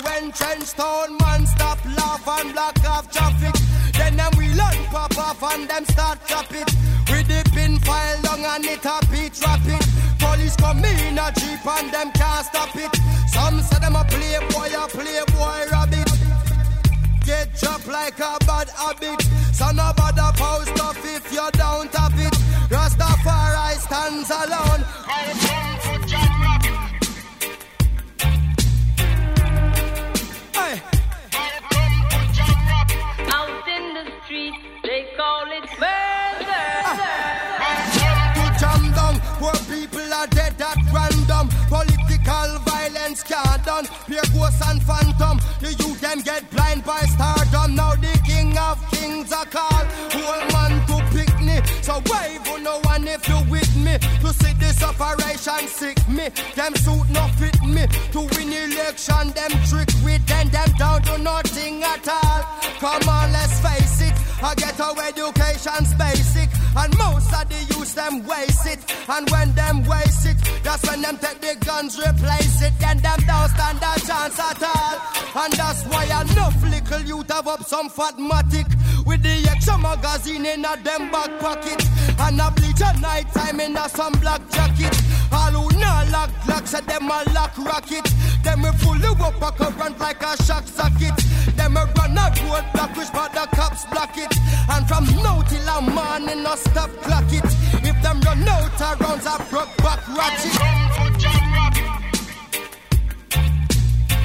when trench town man stop laugh and block off traffic. Then them we learn pop off and them start clap it. We dip in file long and it a beat rapid. Police come in a jeep and them can't stop it. Some say them a playboy, a playboy rabbit. Get chopped like a bad habit. So no bother post up if you don't have it. Rastafari stands alone. Called Whole man to pick me So wave on no one if you with me. To see this operation sick me. Them suit no fit me. To win election them trick with Then them down to nothing at all. Come on let's face it. I get our education's basic And most of the youth them waste it. And when them waste it That's when them take the guns replace it. Then them don't stand a chance at all. And that's why enough little youth have up some fat matic With the extra magazine in a them back pocket. And a bleach at night time in a some black jacket. All who not lock lock say them a lock rocket. Them we you up a current like a shock socket. Them a run a road block which but the cops block it. And from now till a morning no stop clock it. If them run out of rounds a broke back ratchet.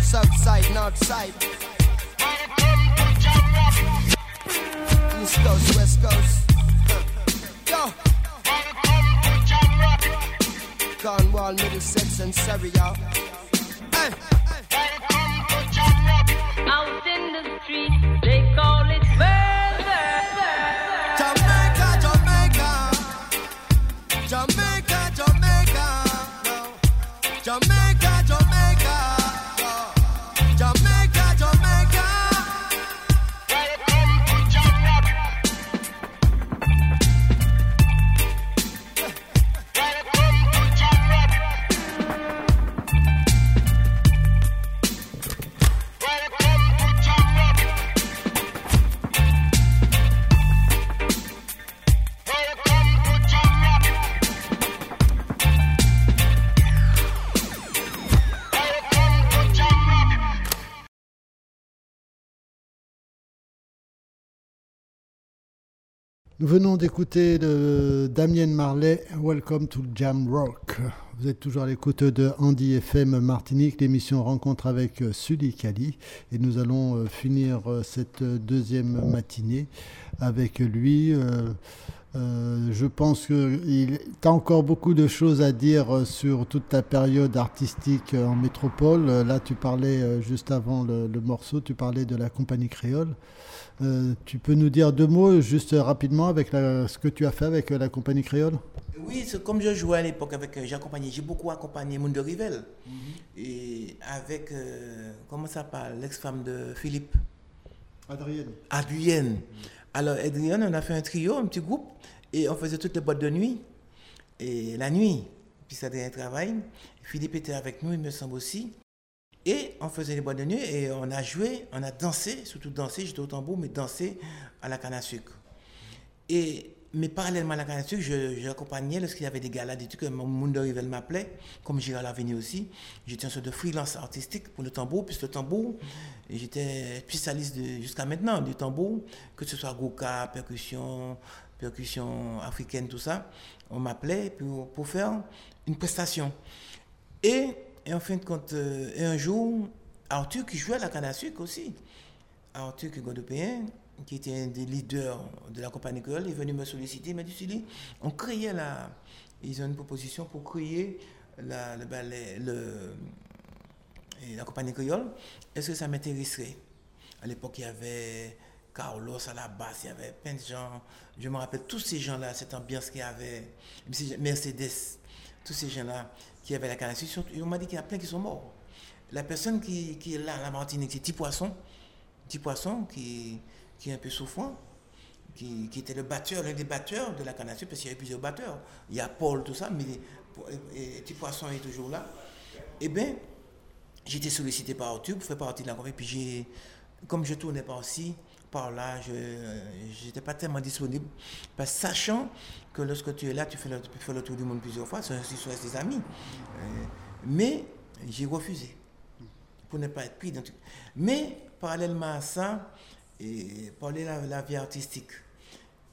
South side, north side East coast, west coast. Yo. Cornwall, Middlesex and Surrey, y'all Hey Nous venons d'écouter Damien Marley, Welcome to Jam Rock. Vous êtes toujours à l'écoute de Andy FM Martinique, l'émission Rencontre avec euh, Sully Kali. Et nous allons euh, finir euh, cette deuxième matinée avec lui. Je pense qu'il as encore beaucoup de choses à dire sur toute ta période artistique en métropole. Là, tu parlais juste avant le morceau, tu parlais de la compagnie créole. Euh, tu peux nous dire deux mots juste rapidement avec la- ce que tu as fait avec la compagnie créole? Oui, c'est comme je jouais à l'époque avec, euh, j'ai accompagné, j'ai beaucoup accompagné de Rivel. Et avec, euh, comment ça s'appelle, l'ex-femme de Philippe Adrienne. Adrienne. Alors, Adrienne, on a fait un trio, un petit groupe, et on faisait toutes les boîtes de nuit, et la nuit. Puis ça un travail. Philippe était avec nous, il me semble aussi. Et on faisait les boîtes de nuit, et on a joué, on a dansé, surtout dansé, j'étais au tambour, mais dansé à la canne à sucre. Et, mais parallèlement à la canne à sucre, j'accompagnais lorsqu'il y avait des galas, des trucs, monde de Rivel m'appelait, comme Gérard Lavigny aussi. J'étais un sorte de freelance artistique pour le tambour, puisque le tambour, j'étais spécialiste jusqu'à maintenant du tambour, que ce soit goka, percussion, percussion africaine, tout ça. On m'appelait pour, pour faire une prestation. Et, et en fin de compte, euh, un jour, Arthur qui jouait à la canne à sucre aussi, Arthur qui est qui était un des leaders de la compagnie créole, est venu me solliciter, il m'a dit, on créait la... Ils ont une proposition pour créer la, le la compagnie créole. Est-ce que ça m'intéresserait? À l'époque, il y avait Carlos à la basse, il y avait plein de gens. Je me rappelle tous ces gens-là, cette ambiance qu'il y avait, Mercedes, tous ces gens-là qui avaient la sucre. On m'a dit qu'il y en a plein qui sont morts. La personne qui, est là, la Martinique, c'est Petit Poisson. Petit Poisson qui, est un peu souffrant, qui, était le batteur, l'un des batteurs de la canne à parce qu'il y avait plusieurs batteurs. Il y a Paul, tout ça, mais et, et Petit Poisson est toujours là. Eh bien, été sollicité par Arthur pour faire partie de la compagnie. Puis j'ai, comme je tournais par ci, par là, je n'étais pas tellement disponible. Parce sachant que lorsque tu es là, tu fais le, tu faire le tour du monde plusieurs fois, c'est soit des amis. Euh, mais j'ai refusé pour ne pas être pris dans tout. Mais parallèlement à ça, et parler la, la vie artistique.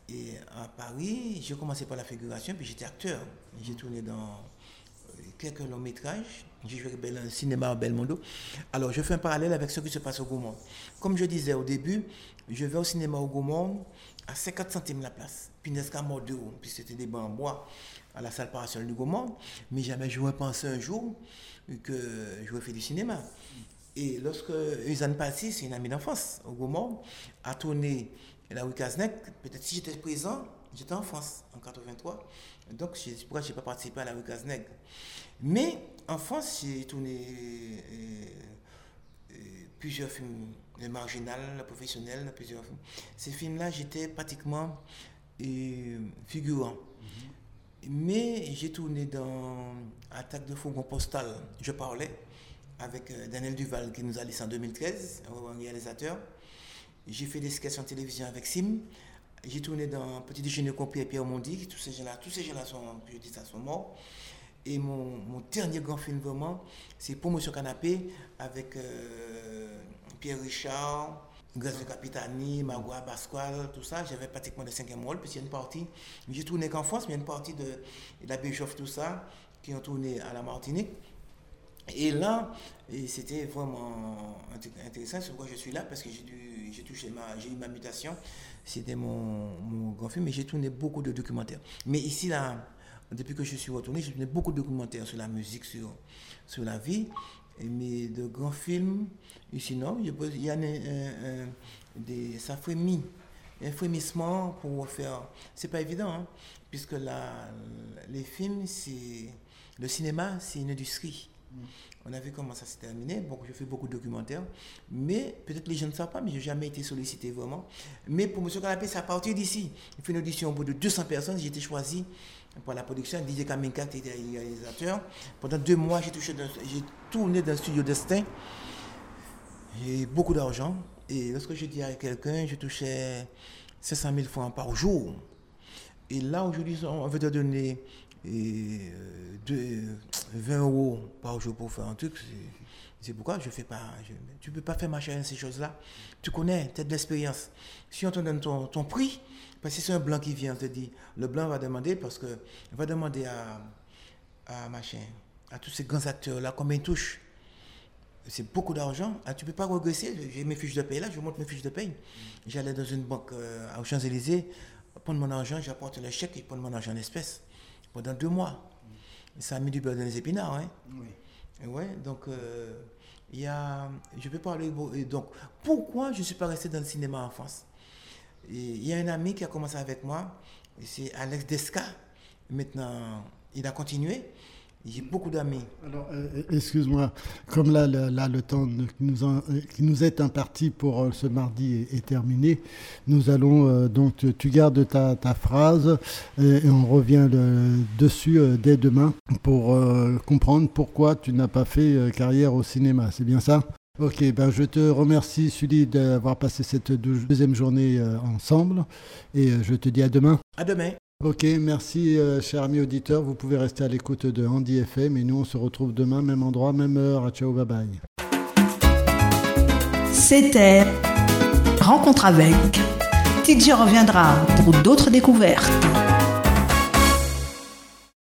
Et à Paris, j'ai commencé par la figuration, puis j'étais acteur. J'ai tourné dans euh, quelques longs métrages. J'ai joué le cinéma à Belmondo. Alors, je fais un parallèle avec ce qui se passe au Gaumont. Comme je disais au début, je vais au cinéma au Gaumont à 50 centimes la place. Puis Nesca mort de haut, puis c'était des bancs en bois à la salle parationnelle du Gaumont. Mais jamais je n'aurais pensé un jour que je vais faire du cinéma. Et lorsque Usanne Passy, c'est une amie d'enfance au Gaumont, a tourné la rue peut-être si j'étais présent, j'étais en France en 83. Donc, c'est pourquoi je n'ai pas participé à la rue. Mais en France, j'ai tourné euh, euh, plusieurs films, le marginal, le professionnel, plusieurs films. Ces films-là, j'étais pratiquement euh, figurant. Mais j'ai tourné dans Attaque de fourgon postal, je parlais avec euh, Daniel Duval qui nous a laissé en 2013, un réalisateur. J'ai fait des sketchs en télévision avec Sim. J'ai tourné dans Petit déjeuner compris et Pierre Mondi. Tous ces gens-là, tous ces gens-là sont, je dis ça, sont morts. Et mon, mon dernier grand film vraiment, c'est Promotion Canapé avec euh, Pierre Richard, Grâce Capitani, Magua Pasquale, tout ça. J'avais pratiquement le cinquième rôle, puis il y a une partie. J'ai tourné qu'en France, mais il y a une partie de, la Béchoff, tout ça, qui ont tourné à la Martinique. Et là, et c'était vraiment int- intéressant, c'est pourquoi je suis là, parce que j'ai eu ma mutation. C'était mon, grand film, mais j'ai tourné beaucoup de documentaires. Mais ici, là, depuis que je suis retourné, j'ai tourné beaucoup de documentaires sur la musique, sur la vie. Et mais de grands films, ici, non. Il y a, des, ça un frémissement pour faire. C'est pas évident, hein, puisque les films, c'est. Le cinéma, c'est une industrie. On a vu comment ça s'est terminé. Bon, je fais beaucoup de documentaires. Mais peut-être les gens ne savent pas, mais je n'ai jamais été sollicité vraiment. Mais pour M. Canapé, c'est à partir d'ici. Il fait une audition au bout de 200 personnes. J'ai été choisi pour la production. Didier Kaminka, était réalisateur. Pendant deux mois, j'ai tourné dans le studio Destin. J'ai beaucoup d'argent. Et lorsque je dis à quelqu'un, je touchais 500 000 francs par jour. Et là, aujourd'hui, on veut te donner euh, deux- 20 euros par jour pour faire un truc. c'est- pourquoi je fais pas. je- tu peux pas faire marcher ces choses-là. Tu connais, tu as de l'expérience. Si on te donne ton, prix, parce que c'est un blanc qui vient, on te dit, le blanc va demander, parce que va demander à, machin, à tous ces grands acteurs-là, combien ils touchent C'est beaucoup d'argent. Ah, tu peux pas regresser. J'ai mes fiches de paye là, je montre mes fiches de paye. J'allais dans une banque euh, aux Champs-Élysées, prendre mon argent, j'apporte le chèque et prendre mon argent en espèces pendant deux mois. Ça a mis du beurre dans les épinards. Hein? Et Ouais, donc euh, il y a, je peux parler. Donc, pourquoi je ne suis pas resté dans le cinéma en France? Il y a un ami qui a commencé avec moi, c'est Alex Desca. Maintenant, il a continué. J'ai beaucoup d'amis. Alors, euh, excuse-moi, comme là, là, là, le temps de- qui nous, en- euh, qui nous est imparti pour euh, ce mardi est, est terminé, nous allons euh, donc, tu- tu gardes ta, ta phrase euh, et on revient le- dessus euh, dès demain pour euh, comprendre pourquoi tu n'as pas fait euh, carrière au cinéma. C'est bien ça? Ok, ben je te remercie Sully d'avoir passé cette deux- deuxième journée euh, ensemble et euh, je te dis à demain. À demain. Ok, merci euh, cher ami auditeur. Vous pouvez rester à l'écoute de Andy FM et nous on se retrouve demain, même endroit, même heure. Ciao, bye bye. C'était Rencontre avec. TJ reviendra pour d'autres découvertes.